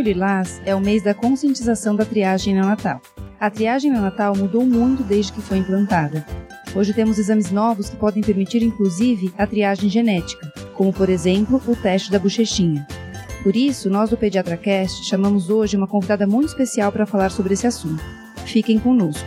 Junho Lilás é o mês da conscientização da triagem neonatal. A triagem neonatal mudou muito desde que foi implantada. Hoje temos exames novos que podem permitir, inclusive, a triagem genética, como, por exemplo, o teste da bochechinha. Por isso, nós do PediatraCast chamamos hoje uma convidada muito especial para falar sobre esse assunto. Fiquem conosco.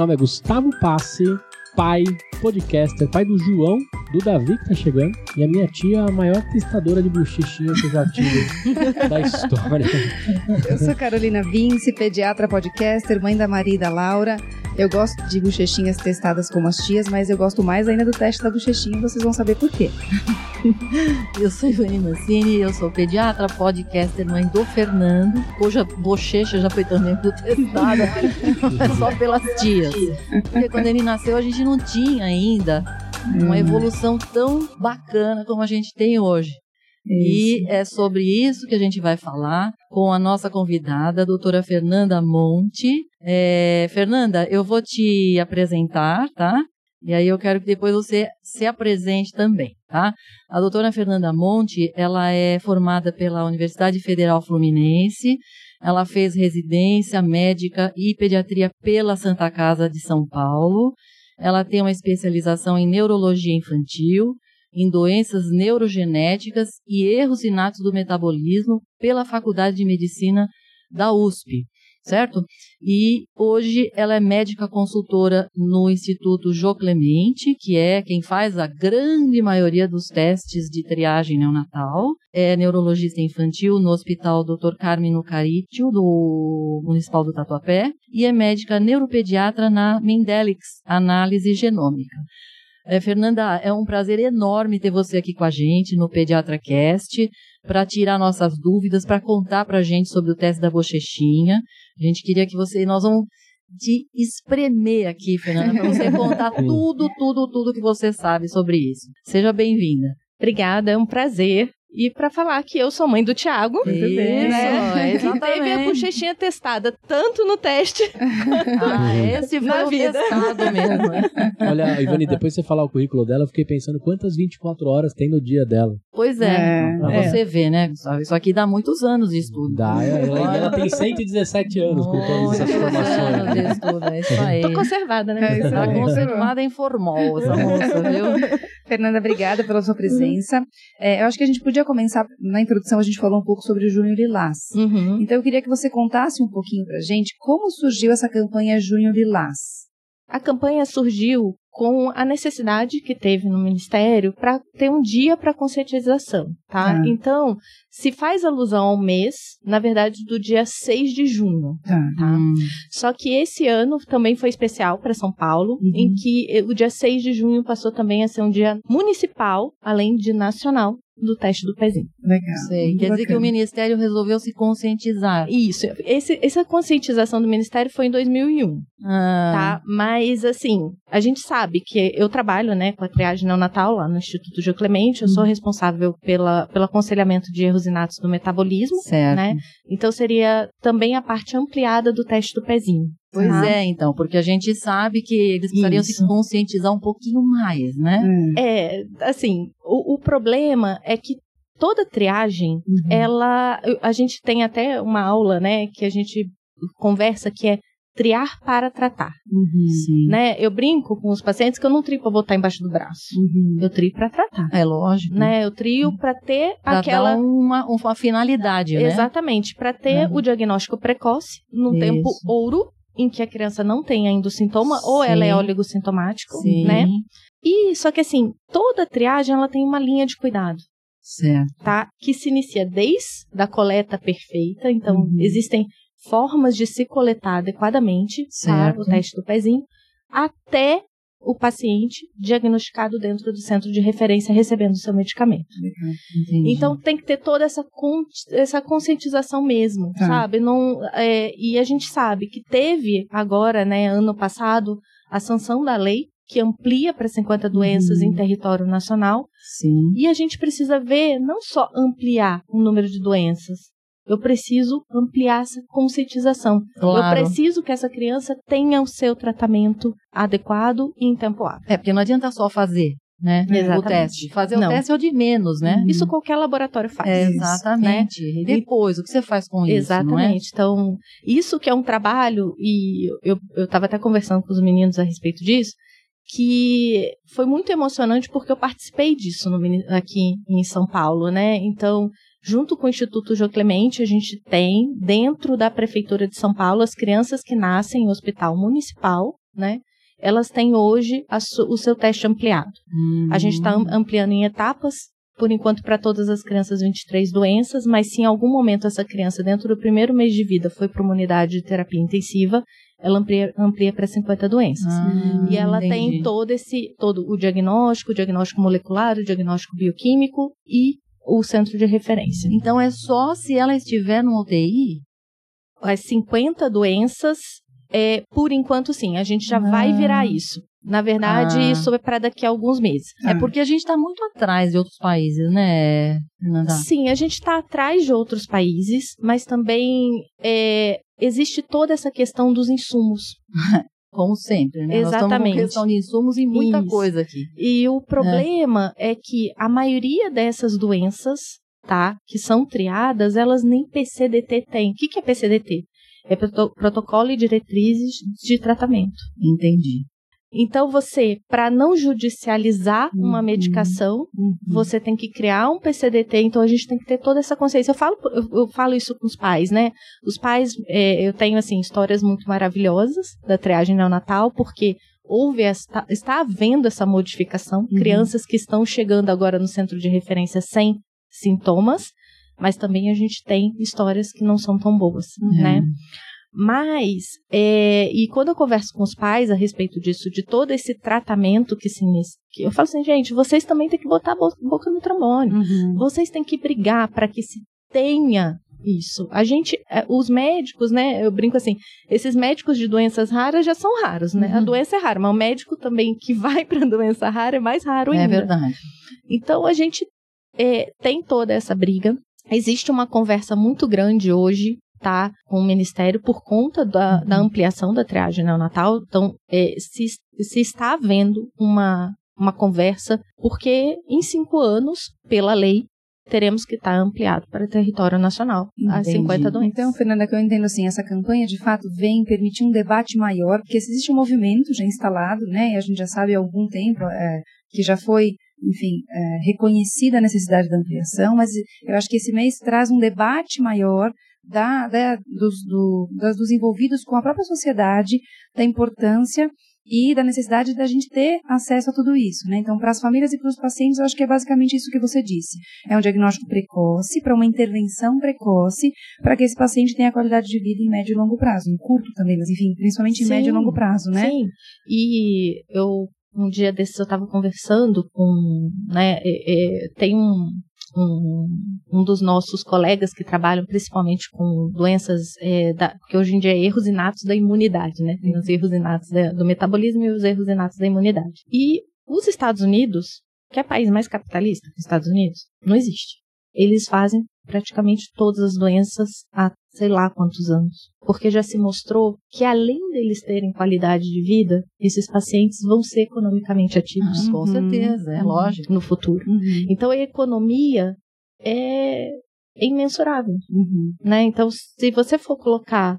nome é Gustavo Passe, pai, podcaster, pai do João, do Davi que tá chegando, e a minha tia, a maior testadora de bochechinha que eu já tive da história. Eu sou Carolina Vince, pediatra podcaster, mãe da Maria e da Laura. Eu gosto de bochechinhas testadas como as tias, mas eu gosto mais ainda do teste da bochechinha, vocês vão saber por quê. eu sou Ivani Mancini, eu sou pediatra, podcaster, mãe do Fernando. Hoje a bochecha já foi também testada, só pelas tias. Porque quando ele nasceu a gente não tinha ainda uma hum. evolução tão bacana como a gente tem hoje. Isso. E é sobre isso que a gente vai falar com a nossa convidada, a doutora Fernanda Monte. É, Fernanda, eu vou te apresentar, tá? E aí eu quero que depois você se apresente também, tá? A doutora Fernanda Monte, ela é formada pela Universidade Federal Fluminense, ela fez residência médica e pediatria pela Santa Casa de São Paulo, ela tem uma especialização em neurologia infantil, em doenças neurogenéticas e erros inatos do metabolismo pela Faculdade de Medicina da USP, certo? E hoje ela é médica consultora no Instituto Jô Clemente, que é quem faz a grande maioria dos testes de triagem neonatal. É neurologista infantil no Hospital Dr. Carmino Caritio, do Municipal do Tatuapé, e é médica neuropediatra na Mendelix Análise Genômica. É, Fernanda, é um prazer enorme ter você aqui com a gente no Pediatra Cast para tirar nossas dúvidas, para contar para a gente sobre o teste da bochechinha. A gente queria que você, nós vamos te espremer aqui, Fernanda, para você contar tudo, tudo, tudo que você sabe sobre isso. Seja bem-vinda. Obrigada, é um prazer. E para falar que eu sou mãe do Thiago, Isso, né? que teve a bochechinha testada tanto no teste ah, esse na vida. testado mesmo. Olha, Ivani, depois você falar o currículo dela, eu fiquei pensando quantas 24 horas tem no dia dela. Pois é, é pra é. você ver, né, Isso aqui dá muitos anos de estudo. Dá, ela, ela tem 117 anos com todas essas formações. anos de estudo, é isso aí. Tô conservada, né? É, tá conservada em formol, essa moça, viu? Fernanda, obrigada pela sua presença. É, eu acho que a gente podia começar, na introdução a gente falou um pouco sobre o Junho Lilás. Uhum. Então eu queria que você contasse um pouquinho pra gente como surgiu essa campanha Junho Lilás. A campanha surgiu com a necessidade que teve no Ministério para ter um dia para conscientização, tá? Ah. Então, se faz alusão ao mês, na verdade, do dia 6 de junho, ah. tá? Hum. Só que esse ano também foi especial para São Paulo, uhum. em que o dia 6 de junho passou também a ser um dia municipal, além de nacional, do teste do pezinho. Legal. Sei. Quer bacana. dizer que o Ministério resolveu se conscientizar. Isso. Esse, essa conscientização do Ministério foi em 2001. Ah. Tá? Mas, assim, a gente sabe que eu trabalho, né, com a triagem neonatal lá no Instituto Gil Clemente. Eu sou uhum. responsável pela, pelo aconselhamento de erros inatos do metabolismo. Certo. Né? Então, seria também a parte ampliada do teste do pezinho. Pois tá? é, então, porque a gente sabe que eles precisariam Isso. se conscientizar um pouquinho mais, né? Hum. É, assim, o, o problema é que toda triagem, uhum. ela. A gente tem até uma aula, né, que a gente conversa que é triar para tratar. Uhum. Né? Eu brinco com os pacientes que eu não trio para botar embaixo do braço. Uhum. Eu trio para tratar. É lógico. Né? Eu trio para ter pra aquela uma, uma finalidade, né? Exatamente, para ter uhum. o diagnóstico precoce num Isso. tempo ouro em que a criança não tem ainda o sintoma Sim. ou ela é oligossintomático, Sim. né? E só que assim, toda triagem ela tem uma linha de cuidado. Certo. Tá? Que se inicia desde a coleta perfeita, então uhum. existem formas de se coletar adequadamente, certo. Tá? o teste do pezinho, até o paciente diagnosticado dentro do centro de referência recebendo o seu medicamento. Entendi. Então tem que ter toda essa, con essa conscientização mesmo, Tá. sabe? Não, é, e a gente sabe que teve agora, né, ano passado, a sanção da lei que amplia para 50 doenças Uhum. em território nacional. Sim. E a gente precisa ver não só ampliar o número de doenças, eu preciso ampliar essa conscientização. Eu Claro. preciso que essa criança tenha o seu tratamento adequado e em tempo hábil. É, porque não adianta só fazer, né? Exatamente. O teste. Fazer Não. o teste é o de menos, né? Isso qualquer laboratório faz. É, né? exatamente. E depois, o que você faz com isso? Exatamente. Então, isso que é um trabalho, e eu estava até conversando com os meninos a respeito disso, que foi muito emocionante porque eu participei disso no aqui em São Paulo, né? Então, junto com o Instituto Jô Clemente, a gente tem, dentro da Prefeitura de São Paulo, as crianças que nascem em hospital municipal, né? Elas têm hoje su- o seu teste ampliado. Hum. A gente está ampliando em etapas, por enquanto para todas as crianças 23 doenças, mas se em algum momento essa criança, dentro do primeiro mês de vida, foi para uma unidade de terapia intensiva, ela amplia, amplia para 50 doenças. Ah, E ela tem entendi. todo esse, todo o diagnóstico, o diagnóstico molecular, o diagnóstico bioquímico e o centro de referência. Então é só se ela estiver no UTI? As 50 doenças, é, por enquanto sim, a gente já vai Ah. virar isso. Na verdade, Ah. isso é para daqui a alguns meses. É porque a gente está muito atrás de outros países, né? Sim, a gente está atrás de outros países, mas também é, existe toda essa questão dos insumos. Como sempre, né? Nós estamos Exatamente. com questão de insumos e muita Isso. coisa aqui. E o problema é. que a maioria dessas doenças, tá, que são triadas, elas nem PCDT têm. O que, que é PCDT? É proto- protocolo e diretrizes de tratamento. Entendi. Então, você, para não judicializar uma Uhum. medicação, você tem que criar um PCDT, então a gente tem que ter toda essa consciência. Eu falo, eu, eu falo isso com os pais, né? Os pais, é, eu tenho, assim, histórias muito maravilhosas da triagem neonatal, porque houve esta, está havendo essa modificação. Uhum. Crianças que estão chegando agora no centro de referência sem sintomas, mas também a gente tem histórias que não são tão boas, Uhum. né? Mas, é, e quando eu converso com os pais a respeito disso, de todo esse tratamento que se inicia, eu falo assim, gente, vocês também têm que botar a bo- boca no trombone. Uhum. Vocês têm que brigar para que se tenha isso. A gente, é, os médicos, né? Eu brinco assim, esses médicos de doenças raras já são raros, né? A Uhum. doença é rara, mas o médico também que vai para doença rara é mais raro ainda. É verdade. Então a gente é, tem toda essa briga. Existe uma conversa muito grande hoje, tá, com o Ministério por conta da, da ampliação da triagem neonatal. Então, é, se, se está havendo uma, uma conversa, porque em cinco anos, pela lei, teremos que estar ampliado para território nacional, Entendi. 50 doenças. Então, Fernanda, que eu entendo assim, essa campanha de fato vem permitir um debate maior, porque se existe um movimento já instalado, né, e a gente já sabe há algum tempo é, que já foi, enfim, é, reconhecida a necessidade da ampliação, mas eu acho que esse mês traz um debate maior da, da- dos, do- das- dos envolvidos com a própria sociedade, da importância e da necessidade da gente ter acesso a tudo isso, né? Então, para as famílias e para os pacientes, eu acho que é basicamente isso que você disse. É um diagnóstico precoce, para uma intervenção precoce, para que esse paciente tenha qualidade de vida em médio e longo prazo, em curto também, mas enfim, principalmente em Sim, médio e longo prazo, né? Sim. E eu um dia desses eu estava conversando com, né, é, é, tem um, um um dos nossos colegas que trabalham principalmente com doenças é, da, que hoje em dia é erros inatos da imunidade, né? Tem os erros inatos da- do metabolismo e os erros inatos da imunidade. E os Estados Unidos, que é o país mais capitalista que os Estados Unidos, não existe. Eles fazem praticamente todas as doenças há sei lá quantos anos. Porque já se mostrou que além deles terem qualidade de vida, esses pacientes vão ser economicamente ativos Com Uhum. certeza, é Uhum. lógico. no futuro. Uhum, Então a economia é, imensurável, uhum. né? Então se você for colocar,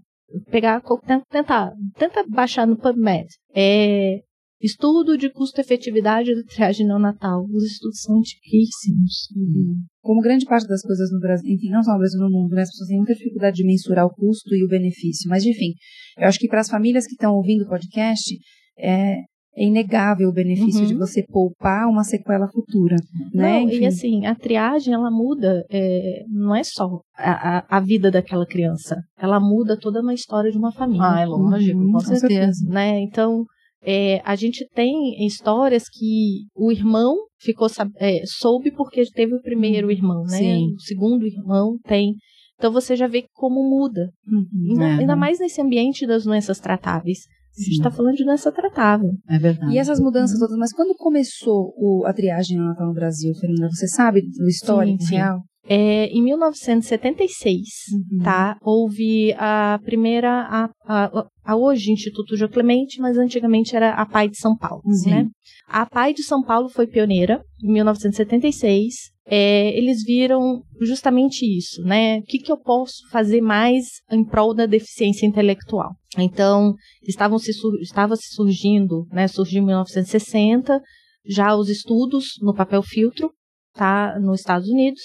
pegar, tentar, tenta baixar no PubMed, é estudo de custo-efetividade da triagem neonatal. Os estudos são antiquíssimos. Uhum. Como grande parte das coisas no Brasil, enfim, não só no Brasil, no mundo, né? As pessoas têm muita dificuldade de mensurar o custo e o benefício. Mas, enfim, eu acho que para as famílias que estão ouvindo o podcast, é, é inegável o benefício Uhum. de você poupar uma sequela futura, né? Não, Enfim. e assim, a triagem, ela muda, é, não é só a, a, a vida daquela criança, ela muda toda uma história de uma família. Ah, é lógico, Uhum, com com certeza. né? Então, é, a gente tem histórias que o irmão ficou é, soube porque teve o primeiro Uhum. irmão, né? Sim. O segundo irmão tem. Então você já vê como muda. Uhum. Ainda, É. ainda mais nesse ambiente das doenças tratáveis. A gente Sim. está falando de doença tratável. É verdade. E essas mudanças todas, mas quando começou o- a triagem neonatal no Brasil, Fernanda? Você sabe do histórico Sim, sim. real? É, em 1976, Uhum. tá? Houve a primeira, a, a- a hoje Instituto João Clemente, mas antigamente era a PAI de São Paulo, Sim. né? A PAI de São Paulo foi pioneira em 1976. É, eles viram justamente isso, né? O que, que eu posso fazer mais em prol da deficiência intelectual? Então, estavam se estava se surgindo, né? Surgiu em 1960 já os estudos no papel filtro, tá? Nos Estados Unidos.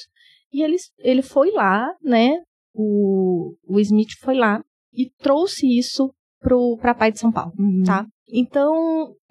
E eles, ele foi lá, né? O, o Smith foi lá e trouxe isso para a PAI de São Paulo, Uhum. tá? Então,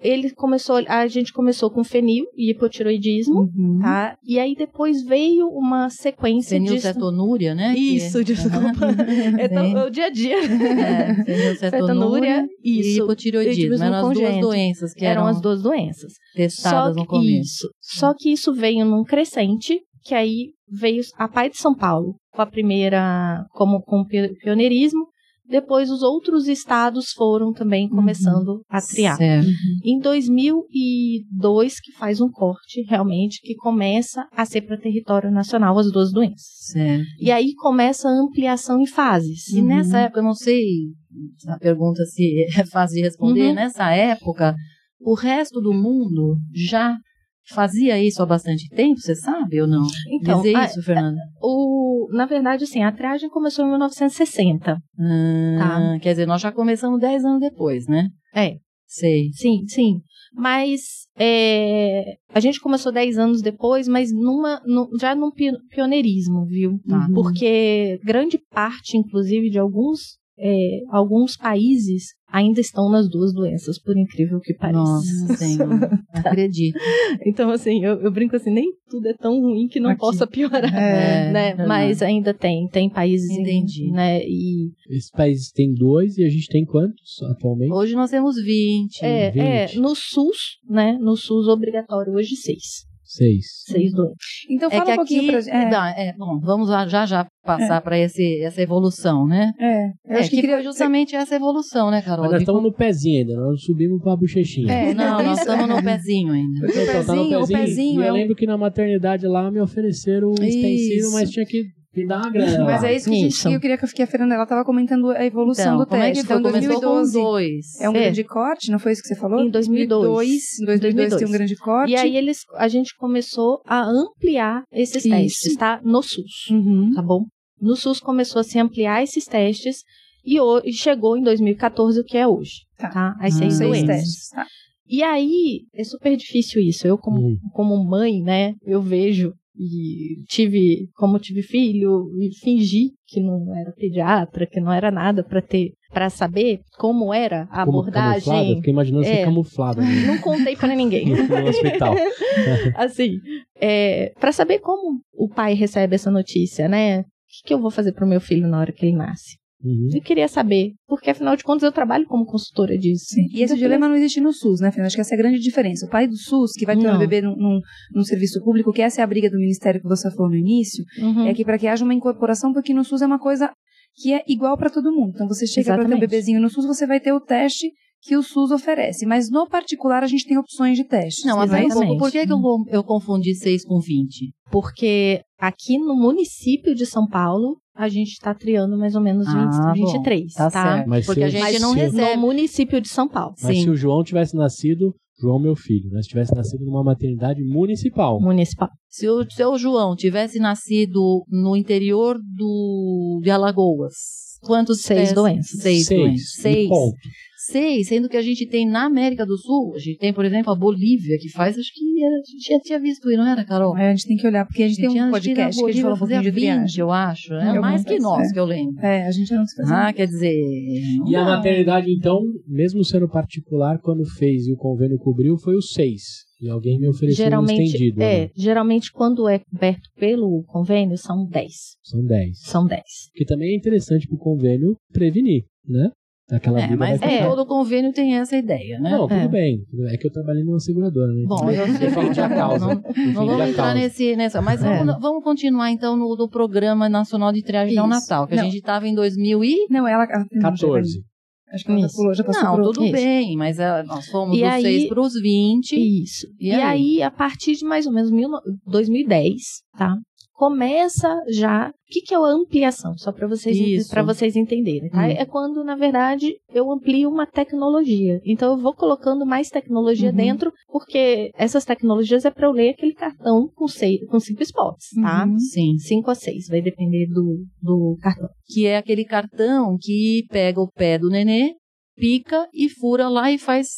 ele começou, a gente começou com fenil e hipotiroidismo, Uhum. tá? E aí depois veio uma sequência de... Fenilcetonúria, né? que- Isso, desculpa. É, tão- é o dia a dia. É, fenilcetonúria e hipotireoidismo Eram as duas doenças que Eram eram, as duas doenças. testadas Só no que, começo. isso. Só que isso veio num crescente, que aí veio a PAI de São Paulo, com a primeira, como com pioneirismo. Depois os outros estados foram também começando a triar. Certo. Em 2002 que faz um corte realmente que começa a ser para território nacional as duas doenças. certo. E aí começa a ampliação em fases. E nessa época, eu não sei a pergunta se é fácil de responder, Uhum. nessa época, o resto do mundo já fazia isso há bastante tempo, você sabe ou não? Então, Dizer a- isso, Fernanda? o, na verdade, assim, a triagem começou em 1960. Ah, Quer dizer, nós já começamos 10 anos depois, né? É, Sei. sim, sim. Mas é, a gente começou 10 anos depois, mas numa, nu- já num pi- pioneirismo, viu? Tá. Porque grande parte, inclusive, de alguns, é, alguns países ainda estão nas duas doenças, por incrível que pareça. Nossa Senhora, acredito. Então, assim, eu, eu brinco assim, nem tudo é tão ruim que não Aqui. possa piorar. É, né? verdade. Mas ainda tem, tem países, em- Entendi. né? E Esses países têm dois e a gente tem quantos atualmente? Hoje nós temos 20. é, é, 20. no SUS, né? No SUS obrigatório hoje seis, Seis. seis doentes. Então É fala que um pouquinho aqui, pra é, dá, é, bom, vamos lá, já já passar para essa evolução, né? é, eu É, acho que, que queria justamente essa evolução, né, Carol? Mas nós De estamos no pezinho ainda, nós subimos pra bochechinha. É, Não, nós isso- estamos no pezinho ainda. O Então, tá no pezinho, o pezinho E é eu um- lembro que na maternidade lá me ofereceram um extensivo, Isso. mas tinha que me dar uma grana. Mas é isso que a gente, Isso. eu queria que a Fernanda ela estava comentando a evolução Então, do como é teste. que foi? Então, Começou com 2012 dois. é um É. grande corte, não foi isso que você falou? Em 2002. Em 2002 tem um grande corte. E aí eles, a gente começou a ampliar esses Isso. testes, tá? No SUS, Uhum. tá bom? No SUS começou a se ampliar esses testes e, e chegou em 2014 o que é hoje, Tá. tá? As Ah, seis doenças. testes. Tá. E aí, é super difícil isso. Eu, como, Hum. como mãe, né, eu vejo e tive, como tive filho, e fingi que não era pediatra, que não era nada para ter, para saber como era a Como camuflada, abordagem. fiquei imaginando ser É. camuflada né, Não contei para ninguém. no, no hospital. assim, é, para saber como o pai recebe essa notícia, né? O que, que eu vou fazer pro meu filho na hora que ele nasce? Uhum. Eu queria saber, porque afinal de contas eu trabalho como consultora disso. Sim. E esse Eu dilema não existe no SUS, né, Fernanda? Acho que essa é a grande diferença. O pai do SUS, que vai ter um bebê num, num, num serviço público, que essa é a briga do Ministério que você falou no início, Uhum. é que para que haja uma incorporação, porque no SUS é uma coisa que é igual para todo mundo. Então você chega para ter um bebezinho no SUS, você vai ter o teste que o SUS oferece. Mas no particular a gente tem opções de testes. Não, mas aí um pouco, por que, que eu, eu confundi 6 com 20? Porque aqui no município de São Paulo, a gente está triando mais ou menos 20, Ah, bom. 23, Tá tá? certo. Mas Porque a gente não recebe. No município de São Paulo. Mas Sim. se o João tivesse nascido, João meu filho, né? Se tivesse nascido numa maternidade municipal. Municipal. Se o seu João tivesse nascido no interior do, de Alagoas, quantos Seis testes? doenças. Seis, doenças. e Seis. Seis, sendo que a gente tem na América do Sul, a gente tem, por exemplo, a Bolívia, que faz, acho que era, a gente já tinha visto isso, não era, Carol? É, a gente tem que olhar, porque a gente tem tinha- um acho que na podcast que a gente fala um pouquinho de fazia 20, triagem. eu acho. É Alguma mais que nós, é. que eu lembro. É, a gente não se faz. Ah, quer dizer... E a não. maternidade, então, mesmo sendo particular, quando fez e o convênio cobriu, foi o seis. E alguém me ofereceu um Geralmente, estendido. é, né? geralmente quando é coberto pelo convênio, são 10. São dez. São 10. Que também é interessante pro convênio prevenir, né? Aquela É, vida mas é, todo convênio tem essa ideia, né? Não, tudo É. bem. É que eu trabalhei numa seguradora, né? Bom, eu defendi a causa. Não, vamos a entrar nesse, nessa. Mas É. vamos, vamos continuar então no, no Programa Nacional de Triagem Isso. Neonatal, que a Não. gente estava em 2000 e... Não, ela. ela tem um 14. Acho que ela já Isso. pulou, já passou Não, tudo isso. bem, mas é, nós fomos E dos aí- 6 para os 20. Isso. E E, aí? aí? a partir de mais ou menos mil no- 2010, tá? Começa já. O que, que é a ampliação? Só para vocês, pra vocês entenderem, tá? Hum. É quando, na verdade, eu amplio uma tecnologia. Então, eu vou colocando mais tecnologia Uhum. dentro, porque essas tecnologias é para eu ler aquele cartão com, seis, com cinco spots, tá? Uhum. Sim. Cinco a seis, vai depender do, do cartão. Que é aquele cartão que pega o pé do nenê, pica e fura lá e faz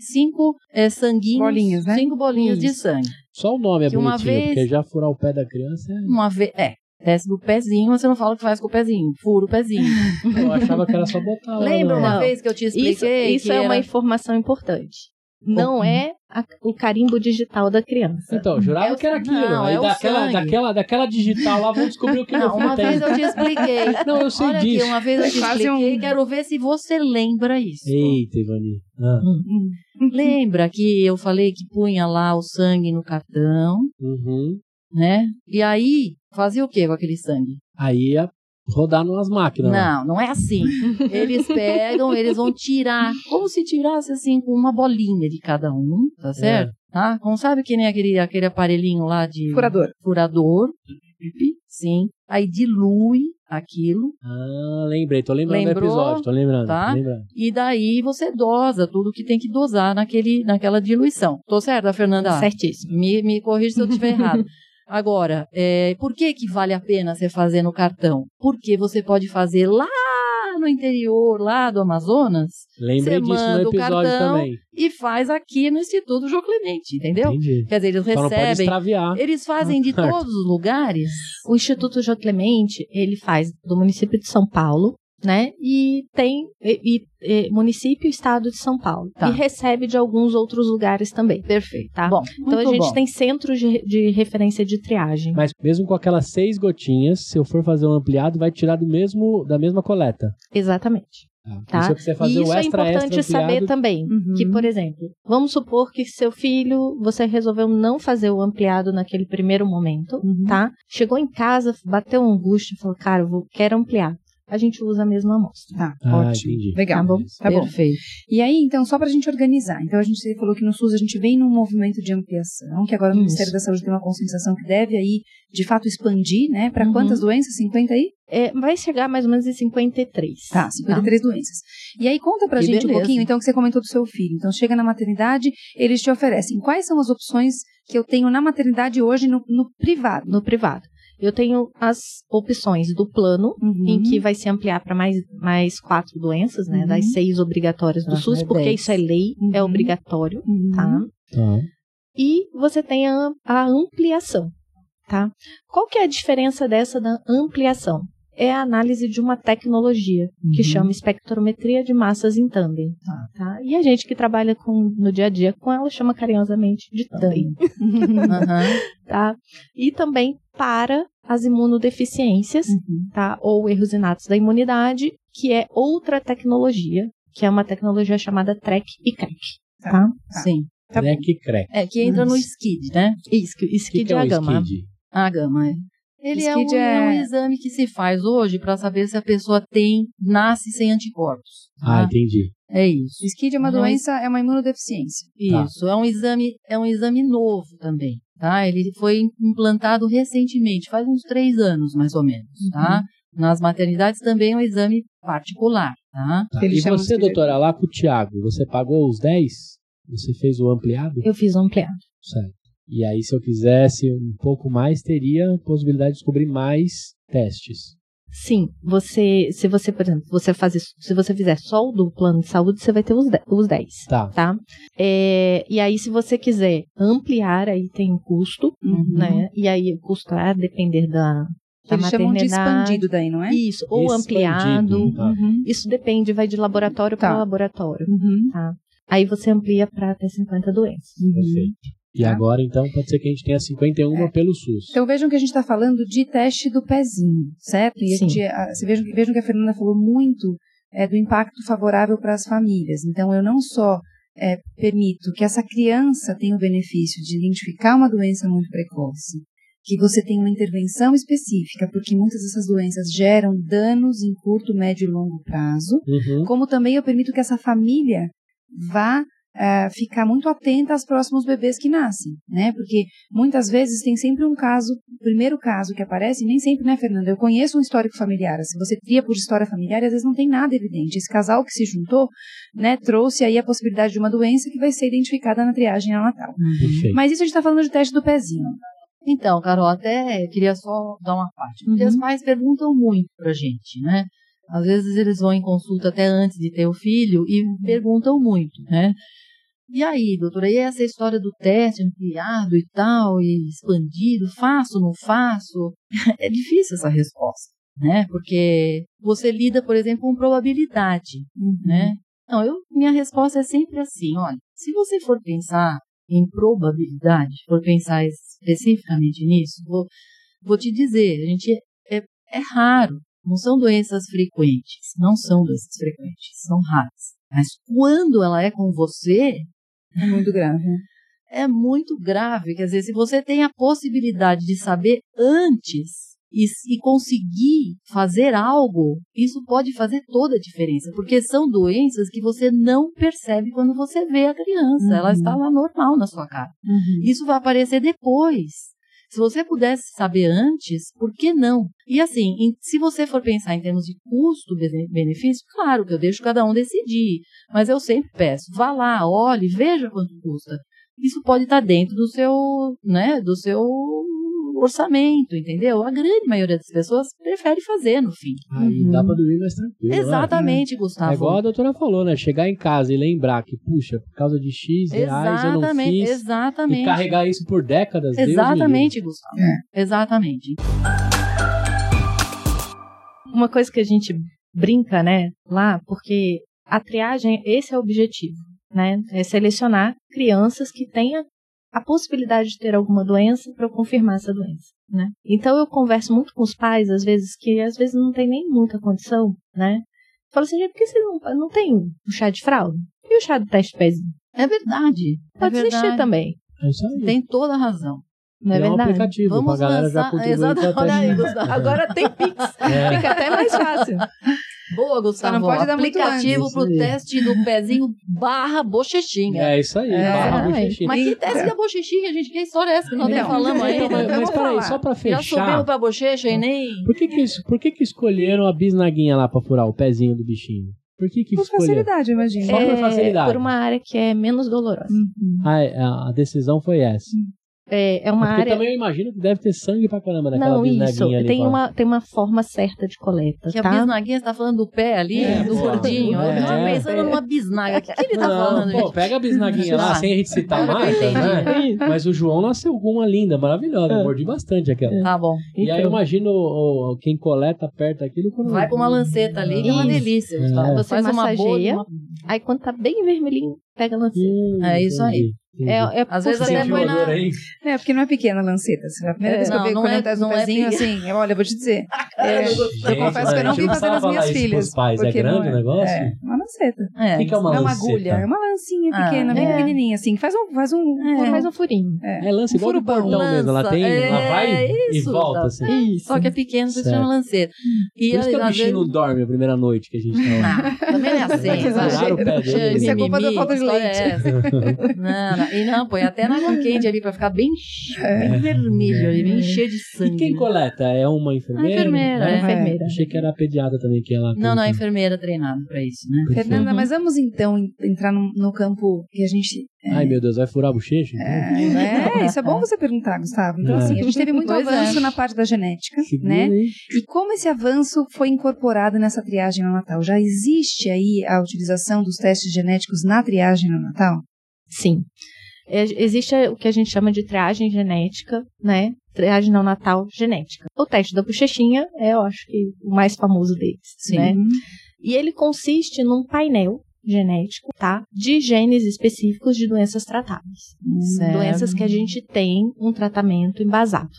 cinco é, sanguinhos. Bolinhas, né? Cinco bolinhas de Isso. sangue. Só o nome é Que uma bonitinho, vez- porque já furar o pé da criança é... Uma vez. É. Desce do pezinho, mas você não fala o que faz com o pezinho. Fura o pezinho. Eu achava que era só botar lá Lembra uma vez que eu te expliquei? Isso, isso que é uma era- informação importante. Não é a- o carimbo digital da criança. Então, eu jurava É o- que era aquilo. não, aí é o daquela, sangue. daquela, daquela digital lá, vamos descobrir o que Não, meu uma filho vez tem. eu te expliquei. Não, eu sei Olha aqui, disso. uma vez eu te É quase expliquei, um- quero ver se você lembra isso. Eita, Ivani. Ah, Lembra que eu falei que punha lá o sangue no cartão, uhum. né? E aí, fazia o que com aquele sangue? Aí ia rodar numas máquinas. lá. Não, não é assim. Eles pegam, eles vão tirar, como se tirasse assim com uma bolinha de cada um, tá certo? Tá? Como sabe que nem aquele, aquele aparelhinho lá de Furador. furador? Sim. Aí dilui aquilo Ah, lembrei. Tô lembrando Lembrou? do episódio. Tô lembrando. Tá? Tô lembrando. e daí você dosa tudo que tem que dosar naquele, naquela diluição. Tô certa, Fernanda? Certíssimo. Me, me corrija se eu estiver errado. Agora, é, por que que vale a pena você fazer no cartão? Porque você pode fazer lá no interior, lá do Amazonas, Lembrei disso no manda o episódio cartão, também. e faz aqui no Instituto João Clemente, entendeu? Entendi. Quer dizer, eles Só não pode recebem, extraviar. eles fazem de todos os lugares. O Instituto João Clemente, ele faz do município de São Paulo, né? E tem e, e- e município e estado de São Paulo. Tá. E recebe de alguns outros lugares também. Perfeito. Tá? Bom, Então a gente bom. tem centros de, de referência de triagem. Mas mesmo com aquelas seis gotinhas, se eu for fazer um ampliado, vai tirar do mesmo, da mesma coleta. Exatamente. Tá? Tá. E fazer e isso o é extra, importante extra saber também. Uhum. Que, por exemplo, vamos supor que seu filho, você resolveu não fazer o ampliado naquele primeiro momento, Uhum. tá? Chegou em casa, bateu angústia, falou, cara, eu vou, quero ampliar. A gente usa a mesma amostra. Tá, Ah, ótimo. entendi. Legal. Tá bom. Tá bom. Perfeito. E aí, então, só para a gente organizar. Então, a gente falou que no SUS a gente vem num movimento de ampliação, que agora Isso. Ministério da Saúde tem uma conscientização que deve aí, de fato, expandir, né? Para Uhum. quantas doenças? 50 aí? É, vai chegar mais ou menos em 53. Tá, 53 doenças. E aí, conta pra Que gente um beleza. pouquinho, então, que você comentou do seu filho. Então, chega na maternidade, eles te oferecem. Quais são as opções que eu tenho na maternidade hoje no, no privado? No privado. Eu tenho as opções do plano, Uhum. em que vai se ampliar para mais, mais quatro doenças, né? Uhum. Das seis obrigatórias do Ah, SUS, é porque dez. isso é lei, é Uhum. obrigatório, Uhum. tá? Tá. E você tem a, a ampliação, tá? Qual que é a diferença dessa da ampliação? É a análise de uma tecnologia que Uhum. chama espectrometria de massas em tândem, tá? E a gente que trabalha com, no dia a dia com ela chama carinhosamente de tândem, Aham. tá? E também para as imunodeficiências, Uhum. tá? Ou erros inatos da imunidade, que é outra tecnologia, que é uma tecnologia chamada TREC e CREC, tá? Tá. Sim. Tá bom. Crec, crec. É, que entra no SKID, né? Isso, O que, SKID que é é a o gama. skid? A gama, é. Ele é um, é um é- exame que se faz hoje para saber se a pessoa tem, nasce sem anticorpos. Ah, tá? entendi. É isso. O SKID é uma Uhum. doença, é uma imunodeficiência. Isso, é um exame, é um exame novo também, tá? Ele foi implantado recentemente, faz uns três anos mais ou menos, tá? Nas maternidades também é um exame particular, tá? Tá. E você, de- doutora, lá com o Thiago, você pagou os 10? Você fez o ampliado? Eu fiz um ampliado. Certo. E aí, se eu quisesse um pouco mais, teria a possibilidade de descobrir mais testes. Sim, você, se você, por exemplo, você fazer, se você fizer só o do plano de saúde, você vai ter os, de- os 10, Tá. tá? É, e aí, se você quiser ampliar, aí tem um custo, Uhum. né? E aí o custo é a depender da, da eles chamam de expandido daí, não é? Isso, ou Expandido. ampliado. Tá. Uhum. Isso depende, vai de laboratório Tá. para laboratório. Uhum. Aí você amplia para até 50 doenças. Perfeito. E Tá. agora, então, pode ser que a gente tenha 51 É. pelo SUS. Então vejam que a gente está falando de teste do pezinho, certo? E a Sim. gente, a, vejam, vejam que a Fernanda falou muito é, do impacto favorável para as famílias. Então, eu não só é, permito que essa criança tenha o benefício de identificar uma doença muito precoce, que você tenha uma intervenção específica, porque muitas dessas doenças geram danos em curto, médio e longo prazo, Uhum. como também eu permito que essa família vá ah, ficar muito atenta aos próximos bebês que nascem, né? Porque muitas vezes tem sempre um caso, o primeiro caso que aparece, nem sempre, né, Fernanda? Eu conheço um histórico familiar. Se você tria por história familiar, às vezes não tem nada evidente. Esse casal que se juntou, né, trouxe aí a possibilidade de uma doença que vai ser identificada na triagem neonatal. Perfeito. Mas isso a gente está falando de teste do pezinho. Então, Carol, até eu queria só dar uma parte. Porque Uhum. os pais perguntam muito pra gente, né? Às vezes eles vão em consulta até antes de ter o filho e perguntam muito, né? E aí, doutora, e essa história do teste ampliado e tal, e expandido, faço, não faço? É difícil essa resposta, né? Porque você lida, por exemplo, com probabilidade, né? Não, eu, minha resposta é sempre assim, olha, se você for pensar em probabilidade, for pensar especificamente nisso, vou, vou te dizer, a gente é, é raro, não são doenças frequentes, não são doenças frequentes, são raras. Mas quando ela é com você, É muito grave. né? é muito grave. Quer dizer, se você tem a possibilidade de saber antes e, e conseguir fazer algo, isso pode fazer toda a diferença, porque são doenças que você não percebe quando você vê a criança. Ela Uhum. está lá normal na sua cara. Isso vai aparecer depois. Se você pudesse saber antes, por que não? E assim, se você for pensar em termos de custo-benefício, claro que eu deixo cada um decidir. Mas eu sempre peço, vá lá, olhe, veja quanto custa. Isso pode estar dentro do seu, né, do seu orçamento, entendeu? A grande maioria das pessoas prefere fazer no fim. Aí Uhum. dá pra dormir mais tranquilo. né? Exatamente, É Gustavo. igual a doutora falou, né? Chegar em casa e lembrar que, puxa, por causa de X reais eu não Exatamente, fiz. exatamente. E carregar isso por décadas. Exatamente, Gustavo. É. Exatamente. Uma coisa que a gente brinca, né, lá, porque a triagem, esse é o objetivo, né? É selecionar crianças que tenham a possibilidade de ter alguma doença para confirmar essa doença, né? Então eu converso muito com os pais, às vezes, que às vezes não tem nem muita condição, né? Falo assim, gente, por que você não, não tem o chá de fralda? E o chá do teste pezinho? É verdade. Pode é existir também. É isso aí. Tem toda a razão. não é um verdade? aplicativo Vamos pra galera já lançar- Exato, olha aí. Gustavo. Agora tem Pix, É. fica até mais fácil. Boa, Gustavo. Só não pode dar Aplicativo pro teste do pezinho barra bochechinha. É isso aí, É, barra bochechinha. Mas que teste da bochechinha, gente? Que história é essa que nós nem Então, falamos aí? Então, mas, mas peraí, só pra Já fechar. subimos pra bochecha e nem... Por que que, isso- por que que escolheram a bisnaguinha lá pra furar o pezinho do bichinho? Por que que Por escolheram? facilidade, eu imagino. Só por facilidade. por uma área que é menos dolorosa. Uhum. Ah, é, a decisão foi essa. É, é uma Porque área. também eu imagino que deve ter sangue pra caramba naquela Não, isso. ali. Tem uma, tem uma forma certa de coleta, Que a tá? bisnaguinha, você tá falando do pé ali, É, do gordinho. É. Eu tava pensando numa bisnaga. O que, que ele tá Não, falando, pô, gente? pega a bisnaguinha lá, sem a gente citar mais, né? Mas o João nasceu com uma linda, maravilhosa. Eu mordi bastante aquela. Tá bom. E aí eu imagino o- o- quem coleta aperta aquilo quando. Vai com uma lanceta ali, que é uma delícia. É. Você Faz uma boa... massageia. Uma... Aí quando tá bem vermelhinho, pega a lanceta. Hum, É isso aí. É, é Às vezes porque- até a na-? É, porque não é pequena a lanceta. A primeira É. vez que eu Não, vi não quando é- eu teste no não é pezinho, pequena. assim, olha, eu vou te dizer. É, eu Gente, confesso que eu não vi não fazer nas minhas filhas. pais. É não grande o negócio? É, uma lanceta. É. O que, que é uma Não é uma agulha, é uma lancinha Ah, pequena, bem é. pequenininha, assim. Faz um. Faz um É. faz um furinho. É lance Um igual furubão. portão mesmo. Ela Lança, tem. Ela é, vai e volta, tá. assim. Só que é pequeno, Certo. chama lanceta. Por isso que o bichinho não dorme a primeira noite que a gente tá lá. Ah, também não é assim. Isso é culpa da falta de leite. é essa? Não, não. E não, põe até na água quente ali pra ficar bem, bem vermelho ali, bem cheio de sangue. E quem coleta? É uma enfermeira? A enfermeira, né? é. enfermeira. Achei que era a pediatra também que ela. Não, não, é enfermeira treinada pra isso, né? Fernanda, mas vamos então en- entrar no, no campo que a gente. Ai, meu Deus, vai furar a bochecha? então? É, é, isso é bom você perguntar, Gustavo. Então, É. assim, a gente teve muito Pois é. avanço na parte da genética, Segura né? aí. E como esse avanço foi incorporado nessa triagem neonatal? Já existe aí a utilização dos testes genéticos na triagem neonatal? Sim. É, existe o que a gente chama de triagem genética, né? Triagem neonatal genética. O teste da bochechinha é, eu acho que, o mais famoso deles, Sim. né? E ele consiste num painel genético, tá? De genes específicos de doenças tratáveis. Certo. Doenças que a gente tem um tratamento embasado,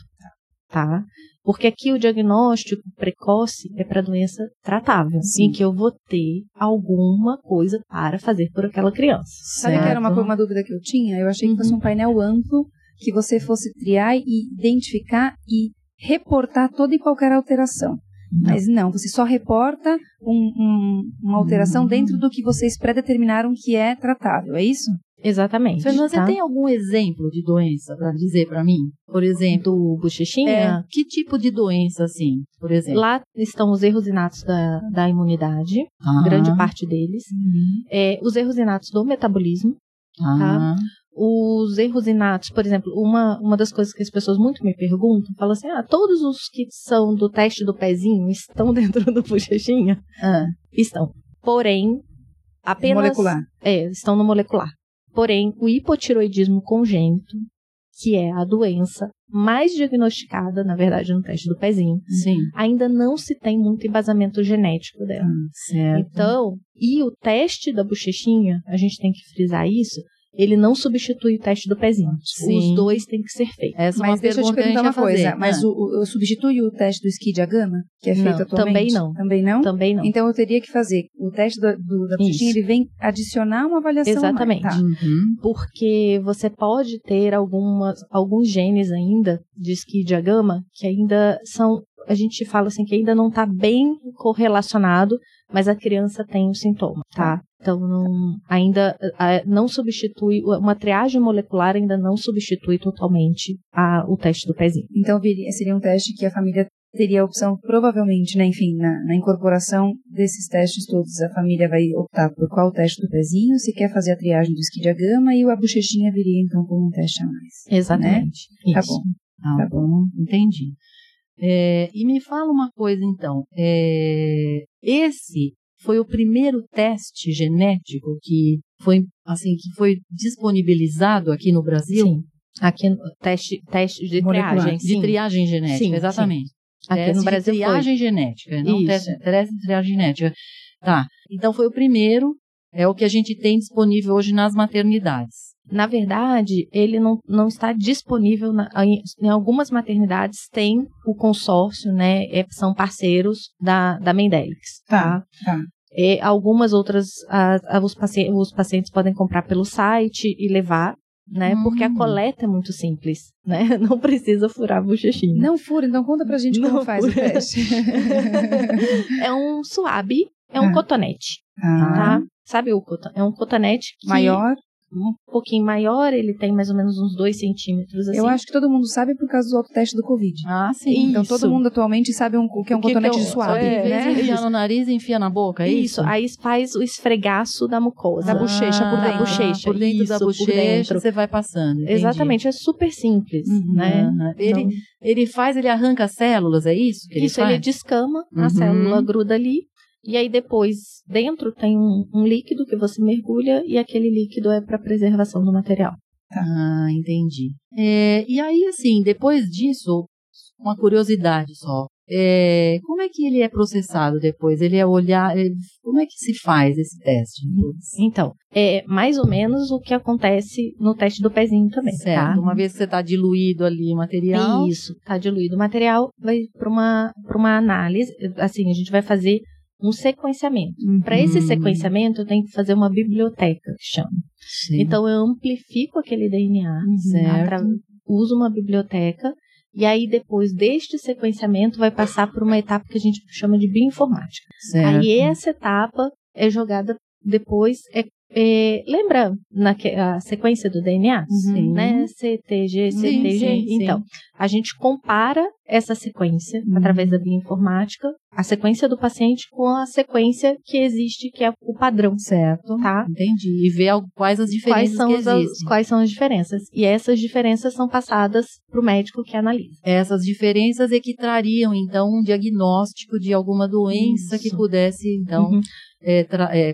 tá? Porque aqui o diagnóstico precoce é para doença tratável, Sim. em que eu vou ter alguma coisa para fazer por aquela criança. Sabe que era uma, uma dúvida que eu tinha? Eu achei que fosse um painel amplo que você fosse triar e identificar e reportar toda e qualquer alteração. Mas não, você só reporta um- um- uma alteração dentro do que vocês predeterminaram que é tratável, é isso? Exatamente. Fernanda, tá? você tem algum exemplo de doença para dizer para mim? Por exemplo, bochechinha? é, que tipo de doença, assim, por exemplo? Lá estão os erros inatos da, da imunidade, Ah. grande parte deles. Uhum. É, os erros inatos do metabolismo. Ah. Os erros inatos, por exemplo, uma, uma das coisas que as pessoas muito me perguntam, fala assim, ah, todos os que são do teste do pezinho estão dentro do bochechinha? Ah. Estão. Porém, apenas... Molecular. É, estão no molecular. Porém, o hipotiroidismo congênito, que é a doença mais diagnosticada, na verdade, no teste do pezinho, Sim. ainda não se tem muito embasamento genético dela. Certo. Então, e o teste da bochechinha, a gente tem que frisar isso, ele não substitui o teste do pezinho. Sim. Os dois têm que ser feitos. Essa é Mas uma deixa eu te perguntar uma coisa. fazer. Mas Ah. o, o, substitui o teste do Skid Gama, que é feito Não, atualmente? também não. Também não? Também não. Então eu teria que fazer o teste do, do- da Isso. ele vem adicionar uma avaliação. Exatamente. tá. Uhum. Porque você pode ter algumas, alguns genes ainda de esquidiagama que ainda são, a gente fala assim, que ainda não está bem correlacionado, mas a criança tem o sintoma, tá? Então não, ainda não substitui, uma triagem molecular ainda não substitui totalmente a, o teste do pezinho. Então viria, seria um teste que a família teria a opção, provavelmente, né, enfim, na, na incorporação desses testes todos, a família vai optar por qual teste do pezinho, se quer fazer a triagem do esquidiagama e a bochechinha viria então como um teste a mais. Exatamente. Tá Isso. bom. Ah, Tá bom, entendi. É, e me fala uma coisa então. É, esse foi o primeiro teste genético que foi assim que foi disponibilizado aqui no Brasil Sim. Aqui teste, teste de Molecular. triagem. de sim. triagem genética, Sim, exatamente. Aqui Teste no de Brasil foi. triagem genética, não Isso. teste, teste de triagem genética. Tá. Então foi o primeiro, é o que a gente tem disponível hoje nas maternidades. Na verdade, ele não, não está disponível na- em, em algumas maternidades tem o consórcio, né? é- são parceiros da, da Mendelix. Tá, tá. E algumas outras, a- a- os, paci- os pacientes podem comprar pelo site e levar, né? Hum. Porque a coleta é muito simples, né? Não precisa furar a bochechinha. Não fura, então conta pra gente como Não faz o fura. teste. É um suave, é um Ah. cotonete, Ah, tá? Sabe o cotonete? É um cotonete que Maior. Um pouquinho maior, ele tem mais ou menos uns 2 centímetros, assim. Eu acho que todo mundo sabe por causa do autoteste do Covid. Ah, sim. Então Isso. todo mundo atualmente sabe um- o que é um que que cotonete é o- de suave, vez né? de enfiar no nariz, enfia na boca, é isso? Isso, aí faz o esfregaço da mucosa. Da bochecha por Ah, dentro. Da bochecha, Por dentro isso, da bochecha, dentro. você vai passando. entendi. Exatamente, é super simples, Uhum. né? Aham. Ele, Não- ele faz, ele arranca as células, é isso que ele isso, faz? ele descama, Uhum. a célula gruda ali, e aí depois, dentro tem um, um líquido que você mergulha, e aquele líquido é para preservação do material. Ah, entendi. É, e aí, assim, depois disso, uma curiosidade só. É, como é que ele é processado depois? Ele é olhar. ele- como é que se faz esse teste? Então, é mais ou menos o que acontece no teste do pezinho também, Certo. tá? Uma vez que você está diluído ali o material. Isso, tá diluído o material, vai para uma, pra uma análise, assim, a gente vai fazer um sequenciamento. Para esse sequenciamento, eu tenho que fazer uma biblioteca, que chama. Sim. Então, eu amplifico aquele DNA, atra- uso uma biblioteca, e aí depois deste sequenciamento vai passar por uma etapa que a gente chama de bioinformática. certo. Aí essa etapa é jogada depois, é, é- lembra na a sequência do DNA? Sim. Né? CTG, CTG. sim, sim. Então, a gente compara essa sequência Uhum. através da bioinformática, a sequência do paciente com a sequência que existe, que é o padrão. Certo. Tá? Entendi. E ver quais as Quais diferenças são, que as, quais são as diferenças? E essas diferenças são passadas para o médico que analisa. Essas diferenças é que trariam, então, um diagnóstico de alguma doença Isso. que pudesse, então, Uhum. é, é,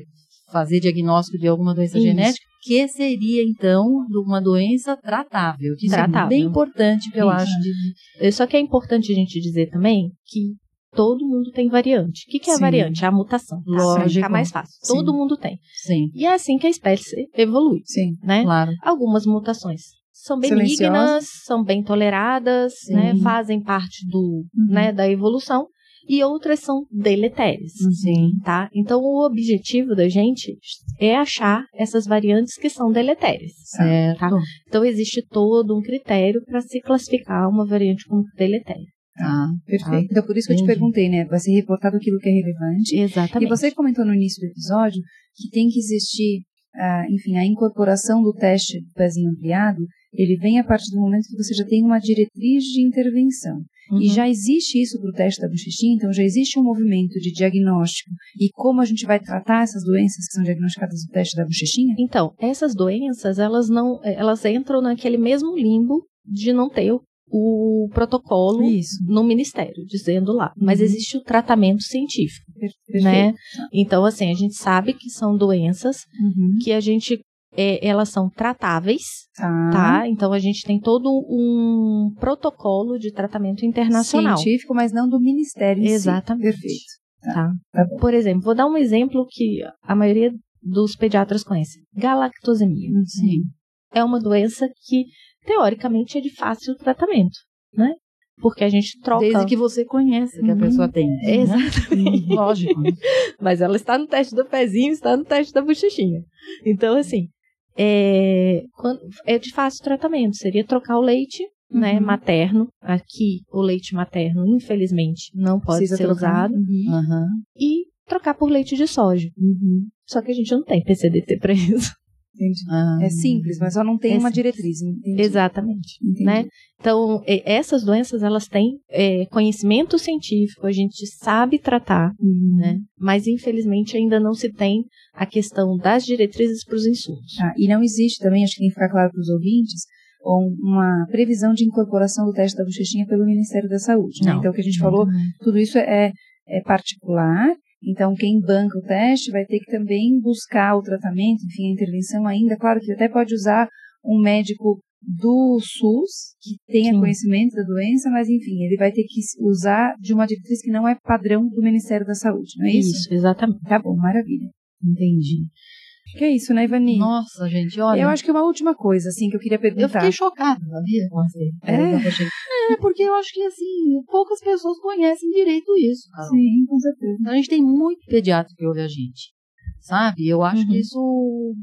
fazer diagnóstico de alguma doença Isso. genética, que seria, então, uma doença tratável. É Tratável. bem importante, que eu acho. de- Eh, Só que é importante a gente dizer também que todo mundo tem variante. O que, que é a Sim. variante? É a mutação. Tá? Lógico. ficar mais fácil. Sim. Todo mundo tem. Sim, E é assim que a espécie evolui, Sim. né? claro. Algumas mutações são benignas, são bem toleradas, né, fazem parte do, né, da evolução, e outras são deletérias. Sim. Tá? Então, o objetivo da gente é achar essas variantes que são deletérias. Certo. Tá? Então, existe todo um critério para se classificar uma variante como deletéria. Tá. Perfeito. Então, por isso que eu te perguntei, né? Vai ser reportado aquilo que é relevante. Exatamente. E você comentou no início do episódio que tem que existir, ah, enfim, a incorporação do teste do pezinho ampliado, ele vem a partir do momento que você já tem uma diretriz de intervenção. E Uhum. já existe isso para o teste da bochechinha, então já existe um movimento de diagnóstico e como a gente vai tratar essas doenças que são diagnosticadas no teste da bochechinha? Então, essas doenças, elas não, elas entram naquele mesmo limbo de não ter o, o protocolo Isso. no ministério, dizendo lá. Mas Uhum. existe o tratamento científico, Per- Perfeito. né? Então, assim, a gente sabe que são doenças Uhum. que a gente, é, elas são tratáveis, Tá. tá? Então, a gente tem todo um protocolo de tratamento internacional. Científico, mas não do ministério em si. Exatamente. Perfeito. Tá? Tá bom. Por exemplo, vou dar um exemplo que a maioria dos pediatras conhece. Galactosemia. Sim. é uma doença que, teoricamente, é de fácil tratamento, né? Porque a gente troca. Desde que você conhece que a Uhum. pessoa tem. né? Exatamente. Lógico. né? Mas ela está no teste do pezinho, está no teste da bochechinha. Então, assim, é, é de fácil tratamento. Seria trocar o leite, né, Uhum. materno. Aqui, o leite materno, infelizmente, não pode Precisa ser trocar. usado. Uhum. E trocar por leite de soja. Uhum. Só que a gente não tem PCDT para isso. Entendi. Ah. É simples, mas só não tem É uma diretriz. Entendi. Exatamente. Entendi. né? Então, essas doenças, elas têm é, conhecimento científico, a gente sabe tratar, Uhum. né? Mas, infelizmente, ainda não se tem a questão das diretrizes para os insumos. Tá, E não existe também, acho que tem que ficar claro para os ouvintes, um- uma previsão de incorporação do teste da bochechinha pelo Ministério da Saúde. né? Então, o que a gente falou, tudo isso é, é particular. Então, quem banca o teste vai ter que também buscar o tratamento, enfim, a intervenção ainda. Claro que até pode usar um médico do SUS, que tenha Sim. conhecimento da doença, mas enfim, ele vai ter que usar de uma diretriz que não é padrão do Ministério da Saúde, não é isso? exatamente. Tá bom, maravilha. Entendi. Que é isso, né, Ivani? Nossa, gente, olha. Eu acho que uma última coisa, assim, que eu queria Eu perguntar. fiquei chocada, sabia? com essa- É? É, porque eu acho que, assim, poucas pessoas conhecem direito isso, Carol. Sim, com certeza. A gente tem muito pediatra que ouve a gente, sabe? Eu acho Uhum. que isso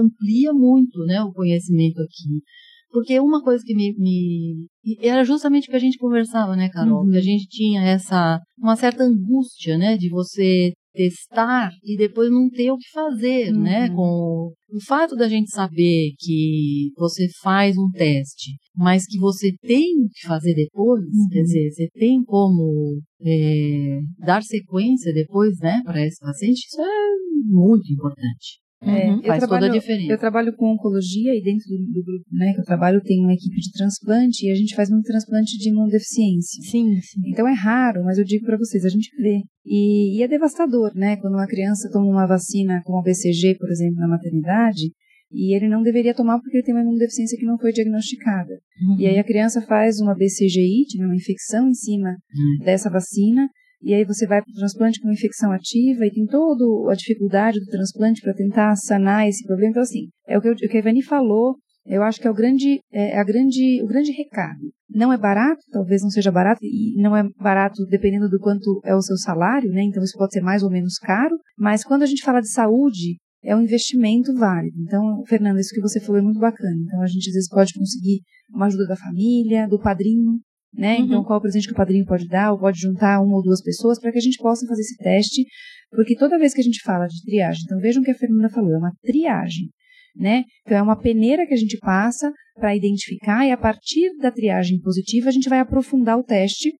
amplia muito, né, o conhecimento aqui. Porque uma coisa que me, me- era justamente o que a gente conversava, né, Carol? Uhum. Que a gente tinha essa uma certa angústia, né, de você testar e depois não ter o que fazer, Uhum. né? Com o fato da gente saber que você faz um teste, mas que você tem o que fazer depois, Uhum. quer dizer, você tem como é, dar sequência depois, né, para esse paciente, isso é muito importante. É, Uhum. eu Faz trabalho, toda a diferença. Eu trabalho com oncologia e dentro do, do grupo né, que eu trabalho tem uma equipe de transplante e a gente faz muito transplante de imunodeficiência. Sim, sim. Então é raro, mas eu digo para vocês, a gente vê. E, e é devastador, né? Quando uma criança toma uma vacina como a BCG, por exemplo, na maternidade, e ele não deveria tomar porque ele tem uma imunodeficiência que não foi diagnosticada. E aí a criança faz uma BCGI, uma infecção em cima dessa vacina, e aí você vai para o transplante com infecção ativa e tem toda a dificuldade do transplante para tentar sanar esse problema. Então, assim, é o que, o que a Ivani falou, eu acho que é o grande, é a grande, o grande recado. Não é barato, talvez não seja barato, e não é barato dependendo do quanto é o seu salário, né? Então isso pode ser mais ou menos caro, mas quando a gente fala de saúde, é um investimento válido. Então, Fernanda, isso que você falou é muito bacana. Então, a gente às vezes pode conseguir uma ajuda da família, do padrinho, né? Uhum. Então, qual o presente que o padrinho pode dar, ou pode juntar uma ou duas pessoas para que a gente possa fazer esse teste, porque toda vez que a gente fala de triagem, então vejam o que a Fernanda falou, é uma triagem, né? Então, é uma peneira que a gente passa para identificar e a partir da triagem positiva a gente vai aprofundar o teste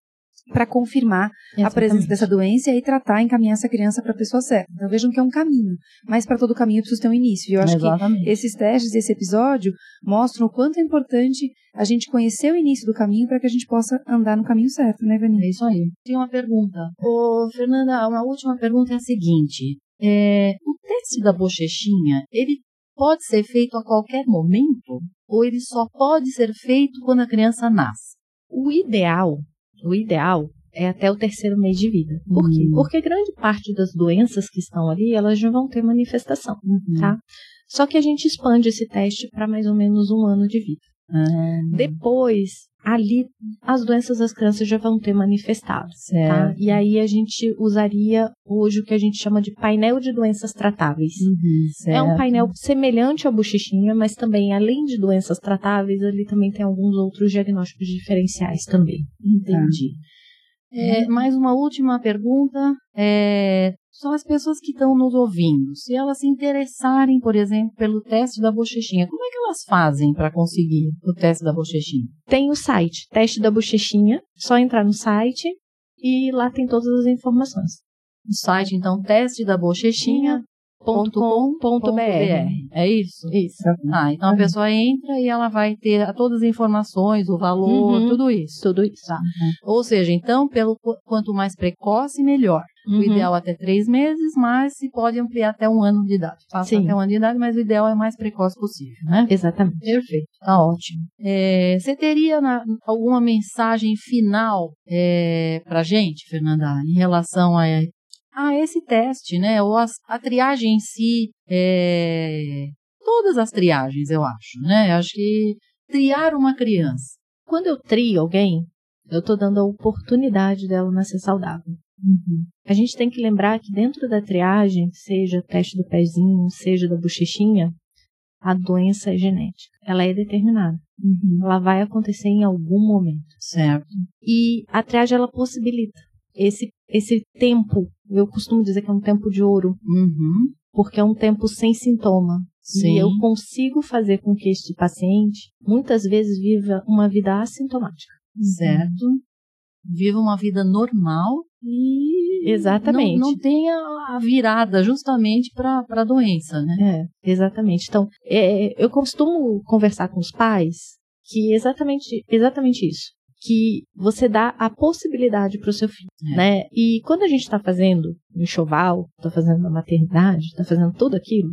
para confirmar a presença dessa doença e tratar, encaminhar essa criança para a pessoa certa. Então vejam que é um caminho, mas para todo caminho precisa ter um início. E eu acho que Exatamente. esses testes, esse episódio, mostram o quanto é importante a gente conhecer o início do caminho para que a gente possa andar no caminho certo, né, É Vani? isso aí. Tem uma pergunta. Ô, Fernanda, uma última pergunta é a seguinte. É, o teste da bochechinha, ele pode ser feito a qualquer momento? Ou ele só pode ser feito quando a criança nasce? O ideal, o ideal é até o terceiro mês de vida. Por quê? Hum. Porque grande parte das doenças que estão ali, elas já vão ter manifestação, tá? Só que a gente expande esse teste para mais ou menos um ano de vida. Ah, Depois, ali, as doenças das crianças já vão ter manifestado. Tá? E aí a gente usaria hoje o que a gente chama de painel de doenças tratáveis. Uhum, É um painel semelhante à bochechinha, mas também, além de doenças tratáveis, ali também tem alguns outros diagnósticos diferenciais também. Entendi. É, mais uma última pergunta. É, são as pessoas que estão nos ouvindo. Se elas se interessarem, por exemplo, pelo teste da bochechinha, como é que elas fazem para conseguir o teste da bochechinha? Tem o site, teste da bochechinha, só entrar no site e lá tem todas as informações. No site, então, teste da bochechinha. .com.br. É isso? Isso. Ah, então a pessoa entra e ela vai ter todas as informações, o valor, Uhum. tudo isso. Tudo isso. Tá. Ou seja, então, pelo qu- quanto mais precoce, melhor. O Uhum. ideal é até três meses, mas se pode ampliar até um ano de idade. Passa Sim. até um ano de idade, mas o ideal é o mais precoce possível, né? Exatamente. Perfeito, tá ótimo. É, você teria na- alguma mensagem final é, para gente, Fernanda, em relação a, a esse teste, né? Ou as- a triagem em si, é, todas as triagens, eu acho, né? Eu acho que triar uma criança. Quando eu trio alguém, eu estou dando a oportunidade dela nascer saudável. A gente tem que lembrar que dentro da triagem, seja teste do pezinho, seja da bochechinha, a doença é genética. Ela é determinada. Ela vai acontecer em algum momento. Certo. E a triagem ela possibilita esse esse tempo. Eu costumo dizer que é um tempo de ouro, Uhum. porque é um tempo sem sintoma. Sim. E eu consigo fazer com que este paciente muitas vezes viva uma vida assintomática. Certo. Viva uma vida normal e Exatamente. não, não tenha a virada justamente para a doença, né? É, exatamente. Então, é, eu costumo conversar com os pais que exatamente, exatamente isso. Que você dá a possibilidade para o seu filho, É. né? E quando a gente está fazendo um enxoval, está fazendo a maternidade, está fazendo tudo aquilo,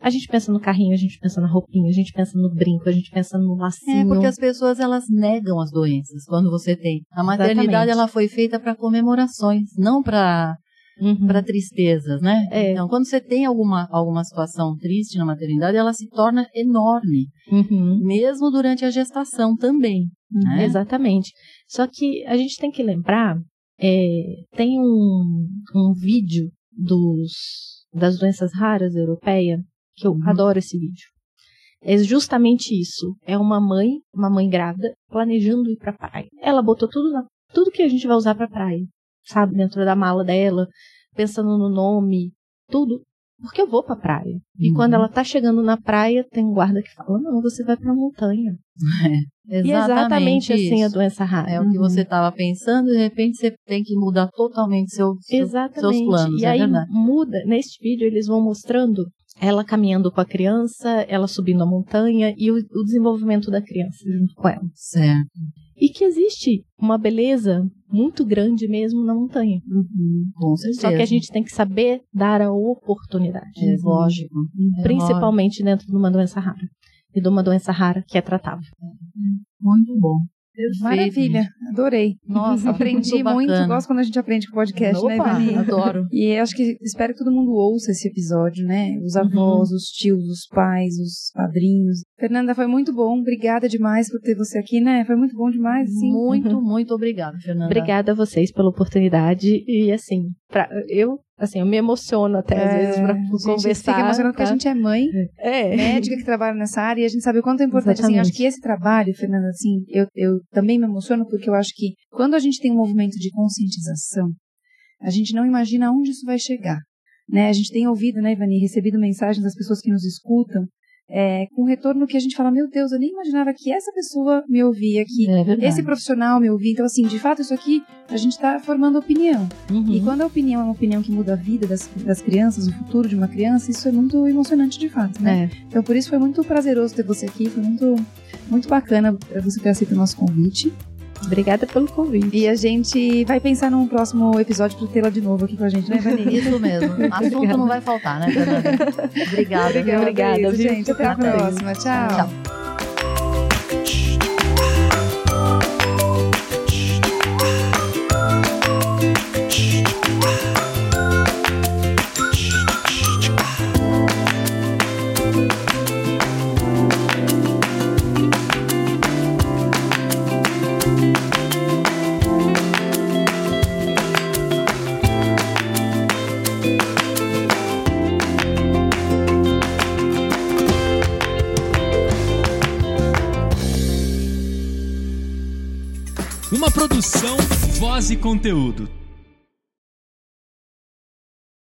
a gente pensa no carrinho, a gente pensa na roupinha, a gente pensa no brinco, a gente pensa no lacinho. É, porque as pessoas elas negam as doenças quando você tem. A maternidade Exatamente. ela foi feita para comemorações, não para Uhum. para tristezas, né? É. Então, quando você tem alguma alguma situação triste na maternidade, ela se torna enorme, Uhum. mesmo durante a gestação também. Né? Exatamente. Só que a gente tem que lembrar, é, tem um, um vídeo dos, das doenças raras europeia, que eu Uhum. adoro esse vídeo. É justamente isso. É uma mãe, uma mãe grávida, planejando ir pra praia. Ela botou tudo, na, tudo que a gente vai usar pra praia, sabe, dentro da mala dela, pensando no nome, tudo. Porque eu vou pra praia. E Uhum. quando ela tá chegando na praia, tem um guarda que fala: Não, você vai pra montanha. E é exatamente assim a doença rara. É o que Uhum. você estava pensando, de repente você tem que mudar totalmente seu, seu, Exatamente. seus planos, e é aí verdade. muda, neste vídeo eles vão mostrando ela caminhando com a criança, ela subindo a montanha e o, o desenvolvimento da criança junto com ela. Certo. E que existe uma beleza muito grande mesmo na montanha. Com certeza. Só que a gente tem que saber dar a oportunidade. É lógico. É Principalmente dentro de uma doença rara. E de uma doença rara que é tratável. Muito bom. Perfeito. Maravilha, adorei. Nossa, aprendi muito muito. Gosto quando a gente aprende com podcast, né, Opa, Ivani? adoro. E acho que espero que todo mundo ouça esse episódio, né? Os avós, os tios, os pais, os padrinhos. Fernanda, foi muito bom. Obrigada demais por ter você aqui, né? Foi muito bom demais, sim. Muito, muito obrigada, Fernanda. Obrigada a vocês pela oportunidade. E assim, pra, eu, assim, eu me emociono até às vezes pra É, a gente conversar. fica emocionado porque a tá? gente é mãe, É. médica que trabalha nessa área e a gente sabe o quanto é importante. Assim, eu acho que esse trabalho, Fernanda, assim, eu, eu também me emociono porque eu acho que quando a gente tem um movimento de conscientização, a gente não imagina onde isso vai chegar. Né? A gente tem ouvido, né, Ivani, recebido mensagens das pessoas que nos escutam é, com retorno que a gente fala, meu Deus, eu nem imaginava que essa pessoa me ouvia, que É esse profissional me ouvia. Então, assim, de fato, isso aqui a gente está formando opinião. Uhum. E quando a opinião é uma opinião que muda a vida das, das crianças, o futuro de uma criança, isso é muito emocionante de fato, né? É. Então por isso foi muito prazeroso ter você aqui, foi muito, muito bacana você ter aceito o nosso convite. Obrigada pelo convite. E a gente vai pensar num próximo episódio para tê-la de novo aqui com a gente, né, Vani? Isso mesmo. Assunto não vai faltar, né, Fernanda? Obrigada. Obrigada, é isso, gente. Até a Até. próxima. Tchau. Tchau. E conteúdo.